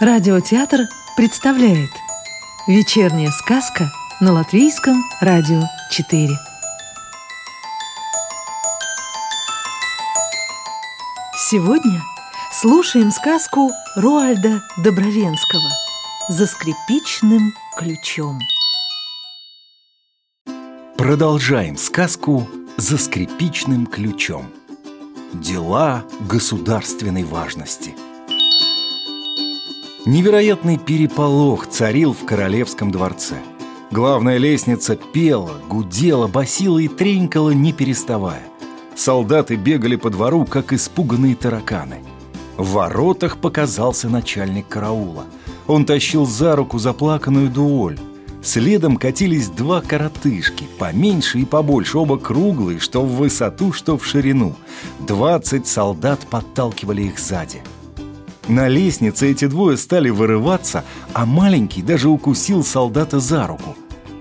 Радиотеатр представляет Вечерняя сказка на Латвийском радио 4 Сегодня слушаем сказку Роальда Добровенского «За скрипичным ключом» Продолжаем сказку «За скрипичным ключом» Дела государственной важности – Невероятный переполох царил в королевском дворце. Главная лестница пела, гудела, басила и тренькала, не переставая. Солдаты бегали по двору, как испуганные тараканы. В воротах показался начальник караула. Он тащил за руку заплаканную дуоль. Следом катились два коротышки, поменьше и побольше, оба круглые, что в высоту, что в ширину. Двадцать солдат подталкивали их сзади. На лестнице эти двое стали вырываться, а маленький даже укусил солдата за руку.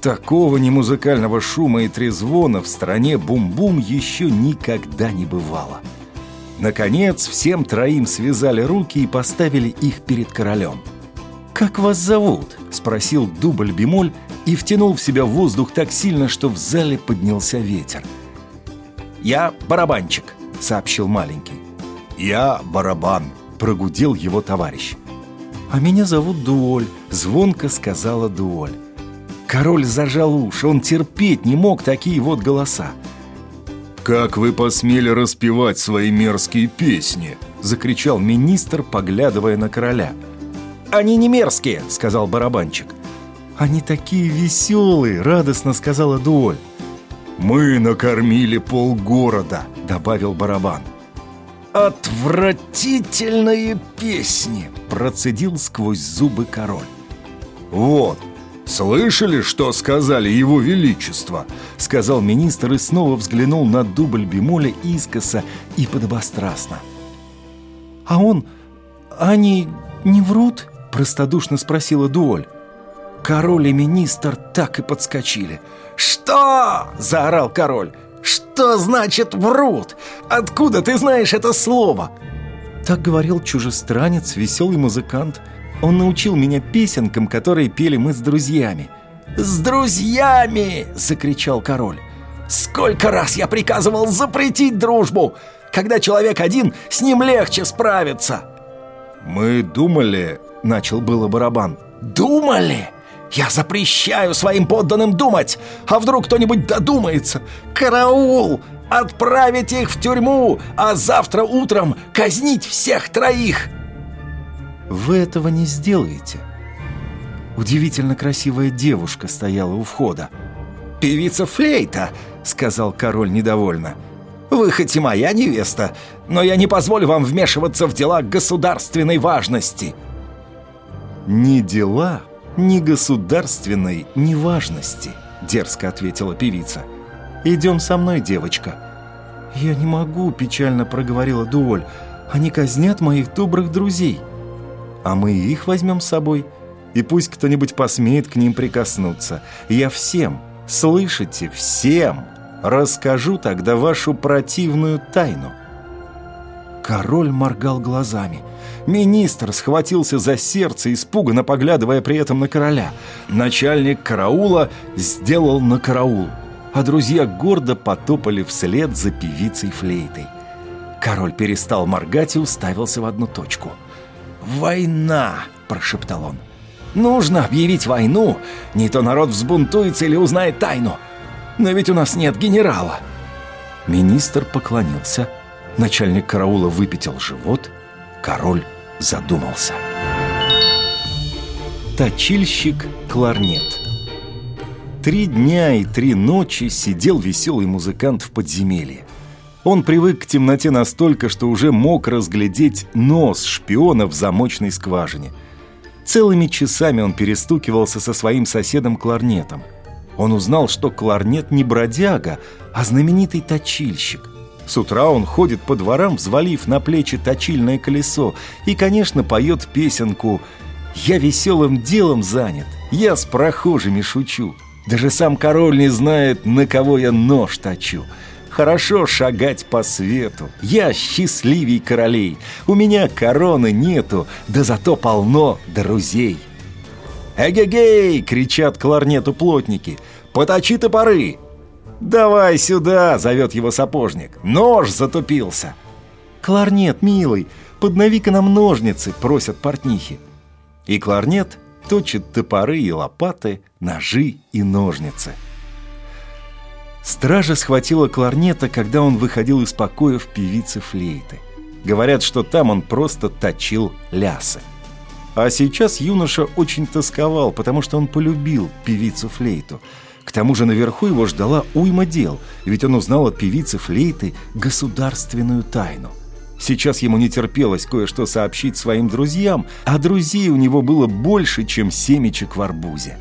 Такого немузыкального шума и трезвона в стране бум-бум еще никогда не бывало. Наконец, всем троим связали руки и поставили их перед королем. «Как вас зовут?» – спросил дубль-бемоль и втянул в себя воздух так сильно, что в зале поднялся ветер. «Я барабанчик», – сообщил маленький. «Я барабан», прогудел его товарищ. «А меня зовут Дуоль», — звонко сказала Дуоль. Король зажал уши, он терпеть не мог такие вот голоса. «Как вы посмели распевать свои мерзкие песни?» — закричал министр, поглядывая на короля. «Они не мерзкие», — сказал барабанчик. «Они такие веселые», — радостно сказала Дуоль. «Мы накормили полгорода», — добавил барабан. «Отвратительные песни!» – процедил сквозь зубы король. «Вот, слышали, что сказали его величество?» – сказал министр и снова взглянул на дубль бемоля искоса и подобострастно. «А он... они не врут?» – простодушно спросила Дуоль. Король и министр так и подскочили. «Что?» – заорал король. «Что значит врут? Откуда ты знаешь это слово?» Так говорил чужестранец, веселый музыкант. Он научил меня песенкам, которые пели мы с друзьями. «С друзьями!» – закричал король. «Сколько раз я приказывал запретить дружбу! Когда человек один, с ним легче справиться!» «Мы думали...» – начал было барабан. «Думали?» Я запрещаю своим подданным думать! А вдруг кто-нибудь додумается? Караул! Отправить их в тюрьму, а завтра утром казнить всех троих!» «Вы этого не сделаете!» Удивительно красивая девушка стояла у входа. «Певица Флейта!» — сказал король недовольно. «Вы хоть и моя невеста, но я не позволю вам вмешиваться в дела государственной важности!» «Не дела, ни государственной, ни важности», — дерзко ответила певица. «Идем со мной, девочка». «Я не могу», — печально проговорила Дуоль. «Они казнят моих добрых друзей». «А мы их возьмем с собой, и пусть кто-нибудь посмеет к ним прикоснуться. Я всем, слышите, всем расскажу тогда вашу противную тайну». Король моргал глазами. Министр схватился за сердце, испуганно поглядывая при этом на короля. Начальник караула сделал на караул, а друзья гордо потопали вслед за певицей флейтой. Король перестал моргать и уставился в одну точку. «Война!» – прошептал он. «Нужно объявить войну, не то народ взбунтуется или узнает тайну. Но ведь у нас нет генерала». Министр поклонился, начальник караула выпятил живот, король задумался. Точильщик кларнет Три дня и три ночи сидел веселый музыкант в подземелье. Он привык к темноте настолько, что уже мог разглядеть нос шпиона в замочной скважине. Целыми часами он перестукивался со своим соседом кларнетом. Он узнал, что кларнет не бродяга, а знаменитый точильщик – с утра он ходит по дворам, взвалив на плечи точильное колесо, и, конечно, поет песенку «Я веселым делом занят, я с прохожими шучу, даже сам король не знает, на кого я нож точу. хорошо шагать по свету. Я счастливей королей. У меня короны нету, да зато полно друзей. «Эгегей!» — кричат кларнету плотники. «Поточи топоры!» «Давай сюда!» — зовет его сапожник. «Нож затупился!» «Кларнет, милый, поднови-ка нам ножницы!» — просят портнихи. И кларнет точит топоры и лопаты, ножи и ножницы. Стража схватила кларнета, когда он выходил из покоев певицы флейты. Говорят, что там он просто точил лясы. А сейчас юноша очень тосковал, потому что он полюбил певицу флейту. К тому же наверху его ждала уйма дел, ведь он узнал от певицы флейты государственную тайну. Сейчас ему не терпелось кое-что сообщить своим друзьям, а друзей у него было больше, чем семечек в арбузе.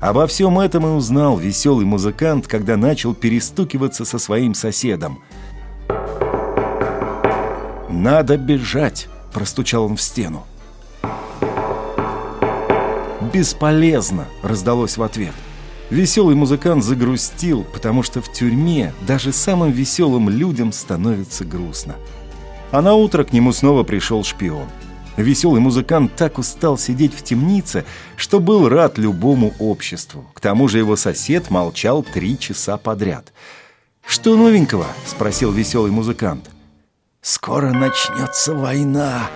Обо всем этом и узнал веселый музыкант, когда начал перестукиваться со своим соседом. «Надо бежать!» – простучал он в стену. «Бесполезно!» – раздалось в ответ. Веселый музыкант загрустил, потому что в тюрьме даже самым веселым людям становится грустно. А на утро к нему снова пришел шпион. Веселый музыкант так устал сидеть в темнице, что был рад любому обществу. К тому же его сосед молчал три часа подряд. «Что новенького?» – спросил веселый музыкант. «Скоро начнется война!»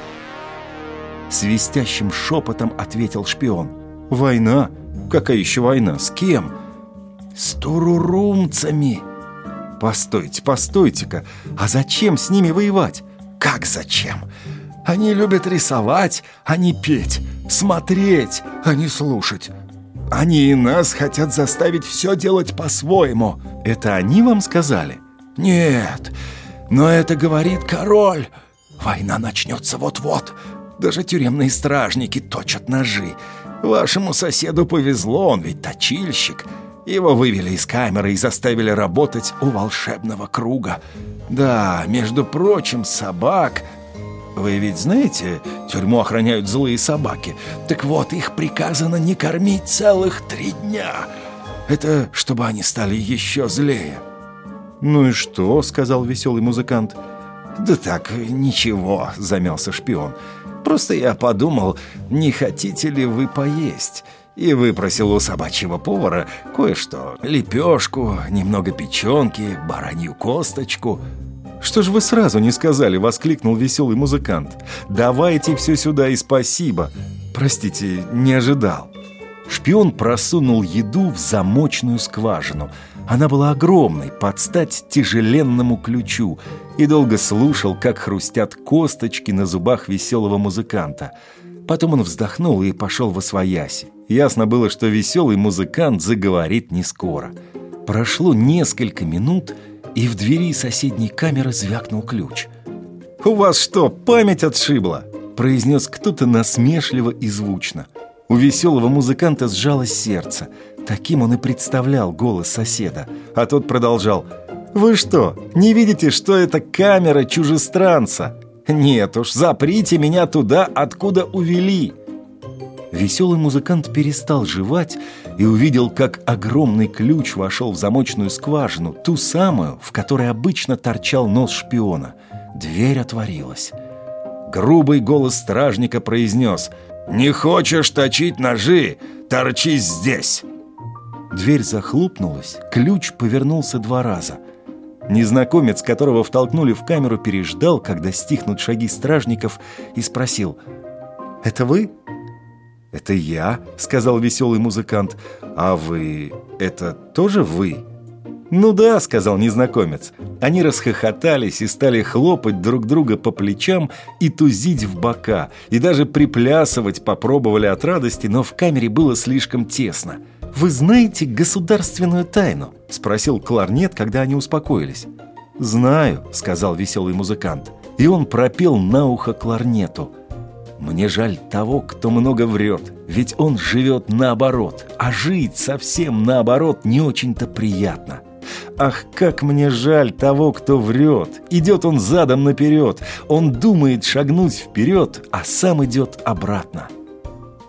Свистящим шепотом ответил шпион. «Война? Какая еще война? С кем?» «С турурумцами!» «Постойте, постойте-ка! А зачем с ними воевать?» Как зачем? Они любят рисовать, а не петь, смотреть, а не слушать. Они и нас хотят заставить все делать по-своему. Это они вам сказали? Нет, но это говорит король. Война начнется вот-вот. Даже тюремные стражники точат ножи. Вашему соседу повезло, он ведь точильщик. Его вывели из камеры и заставили работать у волшебного круга. Да, между прочим, собак... Вы ведь знаете, тюрьму охраняют злые собаки. Так вот, их приказано не кормить целых три дня. Это чтобы они стали еще злее. «Ну и что?» — сказал веселый музыкант. «Да так, ничего», — замялся шпион. «Просто я подумал, не хотите ли вы поесть?» и выпросил у собачьего повара кое-что. Лепешку, немного печенки, баранью косточку. «Что ж вы сразу не сказали?» — воскликнул веселый музыкант. «Давайте все сюда и спасибо!» «Простите, не ожидал». Шпион просунул еду в замочную скважину. Она была огромной, под стать тяжеленному ключу, и долго слушал, как хрустят косточки на зубах веселого музыканта. Потом он вздохнул и пошел во свояси. Ясно было, что веселый музыкант заговорит не скоро. Прошло несколько минут, и в двери соседней камеры звякнул ключ. «У вас что, память отшибла?» – произнес кто-то насмешливо и звучно. У веселого музыканта сжалось сердце. Таким он и представлял голос соседа. А тот продолжал. «Вы что, не видите, что это камера чужестранца? Нет уж, заприте меня туда, откуда увели!» Веселый музыкант перестал жевать и увидел, как огромный ключ вошел в замочную скважину, ту самую, в которой обычно торчал нос шпиона. Дверь отворилась. Грубый голос стражника произнес «Не хочешь точить ножи? Торчись здесь!» Дверь захлопнулась, ключ повернулся два раза. Незнакомец, которого втолкнули в камеру, переждал, когда стихнут шаги стражников, и спросил «Это вы?» «Это я», — сказал веселый музыкант. «А вы... это тоже вы?» «Ну да», — сказал незнакомец. Они расхохотались и стали хлопать друг друга по плечам и тузить в бока, и даже приплясывать попробовали от радости, но в камере было слишком тесно. «Вы знаете государственную тайну?» — спросил кларнет, когда они успокоились. «Знаю», — сказал веселый музыкант. И он пропел на ухо кларнету — мне жаль того, кто много врет, ведь он живет наоборот, а жить совсем наоборот не очень-то приятно. Ах, как мне жаль того, кто врет. Идет он задом наперед, он думает шагнуть вперед, а сам идет обратно.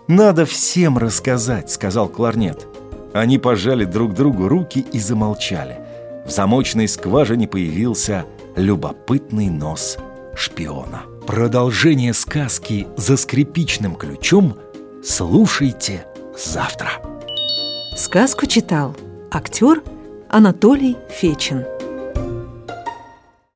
«Надо всем рассказать», — сказал кларнет. Они пожали друг другу руки и замолчали. В замочной скважине появился любопытный нос шпиона. Продолжение сказки «За скрипичным ключом» слушайте завтра. Сказку читал актер Анатолий Фечин.